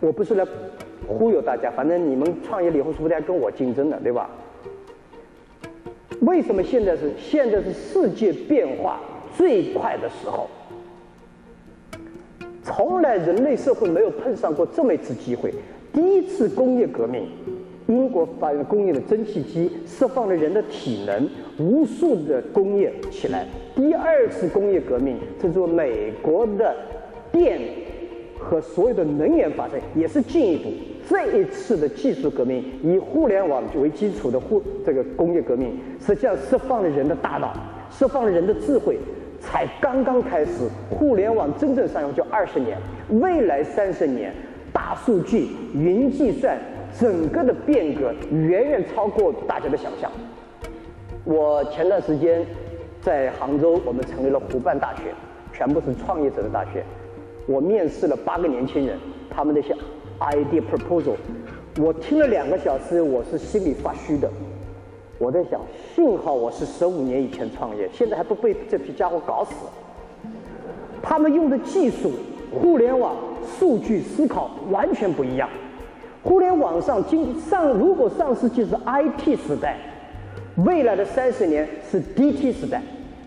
我不是来忽悠大家，反正你们创业了以后是不定还跟我竞争的，对吧？为什么现在是现在是世界变化最快的时候？从来人类社会没有碰上过这么一次机会。第一次工业革命，英国发明工业的蒸汽机，释放了人的体能，无数的工业起来。第二次工业革命，这做美国的电和所有的能源发展也是进一步。这一次的技术革命，以互联网为基础的互这个工业革命，实际上释放了人的大脑，释放了人的智慧。才刚刚开始，互联网真正上用就二十年，未来三十年，大数据、云计算，整个的变革远远超过大家的想象。我前段时间在杭州，我们成立了湖畔大学，全部是创业者的大学。我面试了八个年轻人，他们那些 idea proposal，我听了两个小时，我是心里发虚的。我在想，幸好我是十五年以前创业，现在还不被这批家伙搞死。他们用的技术，互联网、数据思考完全不一样。互联网上今上，如果上世纪是 IT 时代，未来的三十年是 DT 时代。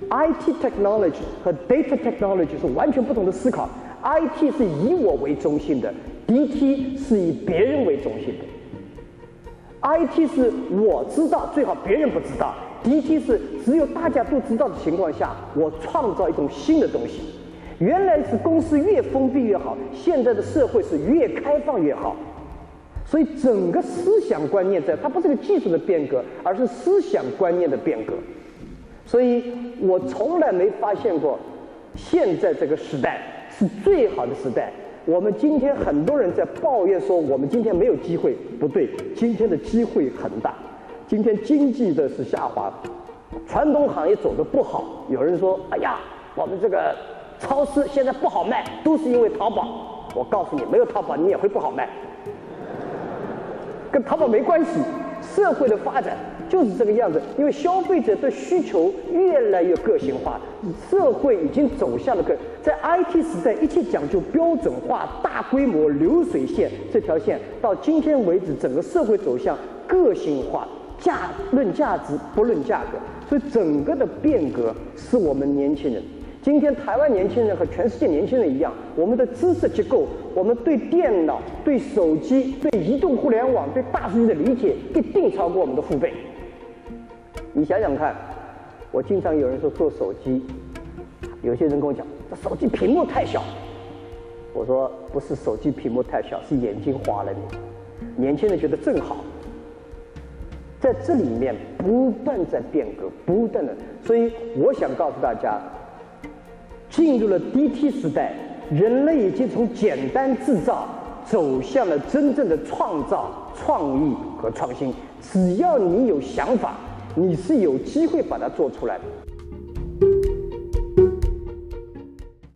IT technology 和 data technology 是完全不同的思考。IT 是以我为中心的，DT 是以别人为中心的。IT 是我知道，最好别人不知道；DT 是只有大家都知道的情况下，我创造一种新的东西。原来是公司越封闭越好，现在的社会是越开放越好。所以整个思想观念在，它不是个技术的变革，而是思想观念的变革。所以我从来没发现过，现在这个时代是最好的时代。我们今天很多人在抱怨说，我们今天没有机会。不对，今天的机会很大。今天经济的是下滑，传统行业走的不好。有人说：“哎呀，我们这个超市现在不好卖，都是因为淘宝。”我告诉你，没有淘宝，你也会不好卖，跟淘宝没关系。社会的发展。就是这个样子，因为消费者的需求越来越个性化，社会已经走向了个在 IT 时代，一切讲究标准化、大规模流水线这条线，到今天为止，整个社会走向个性化，价论价值不论价格，所以整个的变革是我们年轻人。今天台湾年轻人和全世界年轻人一样，我们的知识结构，我们对电脑、对手机、对移动互联网、对大数据的理解，一定超过我们的父辈。你想想看，我经常有人说做手机，有些人跟我讲，这手机屏幕太小。我说不是手机屏幕太小，是眼睛花了你。年轻人觉得正好，在这里面不断在变革，不断的，所以我想告诉大家。进入了 DT 时代，人类已经从简单制造走向了真正的创造、创意和创新。只要你有想法，你是有机会把它做出来的。